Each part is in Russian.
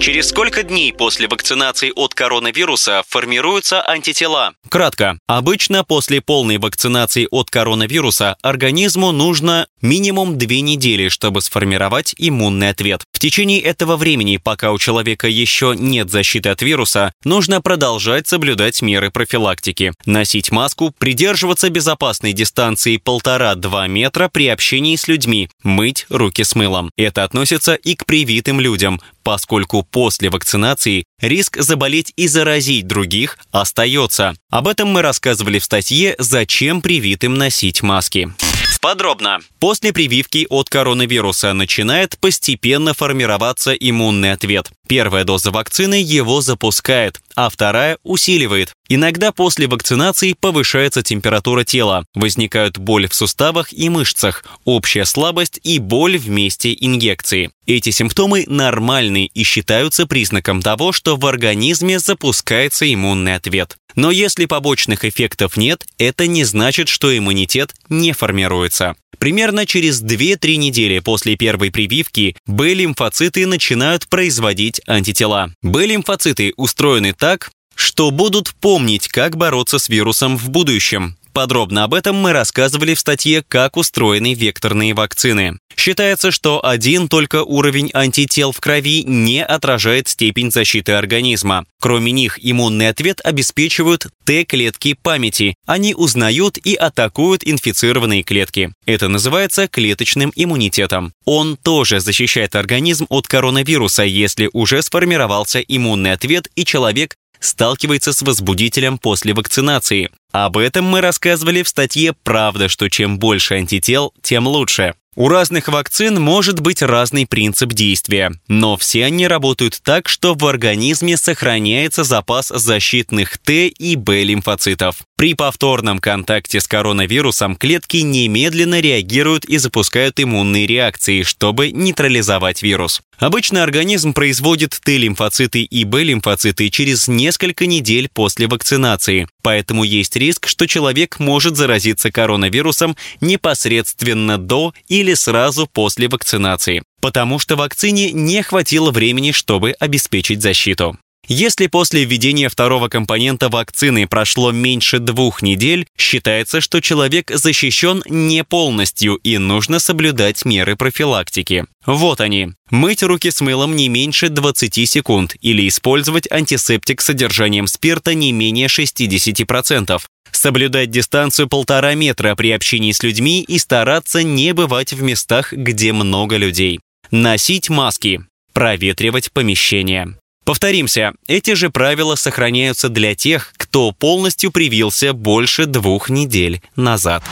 Через сколько дней после вакцинации от коронавируса формируются антитела? Кратко. Обычно после полной вакцинации от коронавируса организму нужно минимум две недели, чтобы сформировать иммунный ответ. В течение этого времени, пока у человека еще нет защиты от вируса, нужно продолжать соблюдать меры профилактики. Носить маску, придерживаться безопасной дистанции 1,5-2 метра при общении с людьми, мыть руки с мылом. Это относится и к привитым людям, поскольку после вакцинации риск заболеть и заразить других остается. Об этом мы рассказывали в статье «Зачем привитым носить маски». Подробно. После прививки от коронавируса начинает постепенно формироваться иммунный ответ. Первая доза вакцины его запускает, а вторая усиливает. Иногда после вакцинации повышается температура тела, возникают боль в суставах и мышцах, общая слабость и боль в месте инъекции. Эти симптомы нормальны и считаются признаком того, что в организме запускается иммунный ответ. Но если побочных эффектов нет, это не значит, что иммунитет не формируется. Примерно через 2-3 недели после первой прививки Б-лимфоциты начинают производить антитела. Б-лимфоциты устроены так, что будут помнить, как бороться с вирусом в будущем. Подробно об этом мы рассказывали в статье «Как устроены векторные вакцины». Считается, что один только уровень антител в крови не отражает степень защиты организма. Кроме них, иммунный ответ обеспечивают Т-клетки памяти. Они узнают и атакуют инфицированные клетки. Это называется клеточным иммунитетом. Он тоже защищает организм от коронавируса, если уже сформировался иммунный ответ и человек сталкивается с возбудителем после вакцинации. Об этом мы рассказывали в статье «Правда, что чем больше антител, тем лучше». У разных вакцин может быть разный принцип действия, но все они работают так, что в организме сохраняется запас защитных Т и Б лимфоцитов. При повторном контакте с коронавирусом клетки немедленно реагируют и запускают иммунные реакции, чтобы нейтрализовать вирус. Обычно организм производит Т-лимфоциты и Б-лимфоциты через несколько недель после вакцинации, поэтому есть риск, что человек может заразиться коронавирусом непосредственно до или сразу после вакцинации, потому что вакцине не хватило времени, чтобы обеспечить защиту. Если после введения второго компонента вакцины прошло меньше двух недель, считается, что человек защищен не полностью и нужно соблюдать меры профилактики. Вот они. Мыть руки с мылом не меньше 20 секунд или использовать антисептик с содержанием спирта не менее 60%. Соблюдать дистанцию полтора метра при общении с людьми и стараться не бывать в местах, где много людей. Носить маски. Проветривать помещение. Повторимся, эти же правила сохраняются для тех, кто полностью привился больше двух недель назад.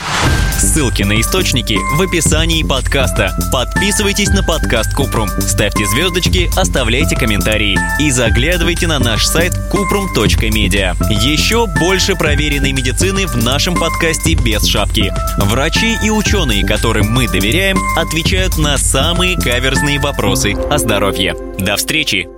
Ссылки на источники в описании подкаста. Подписывайтесь на подкаст Купрум, ставьте звездочки, оставляйте комментарии и заглядывайте на наш сайт kuprum.media. Еще больше проверенной медицины в нашем подкасте без шапки. Врачи и ученые, которым мы доверяем, отвечают на самые каверзные вопросы о здоровье. До встречи!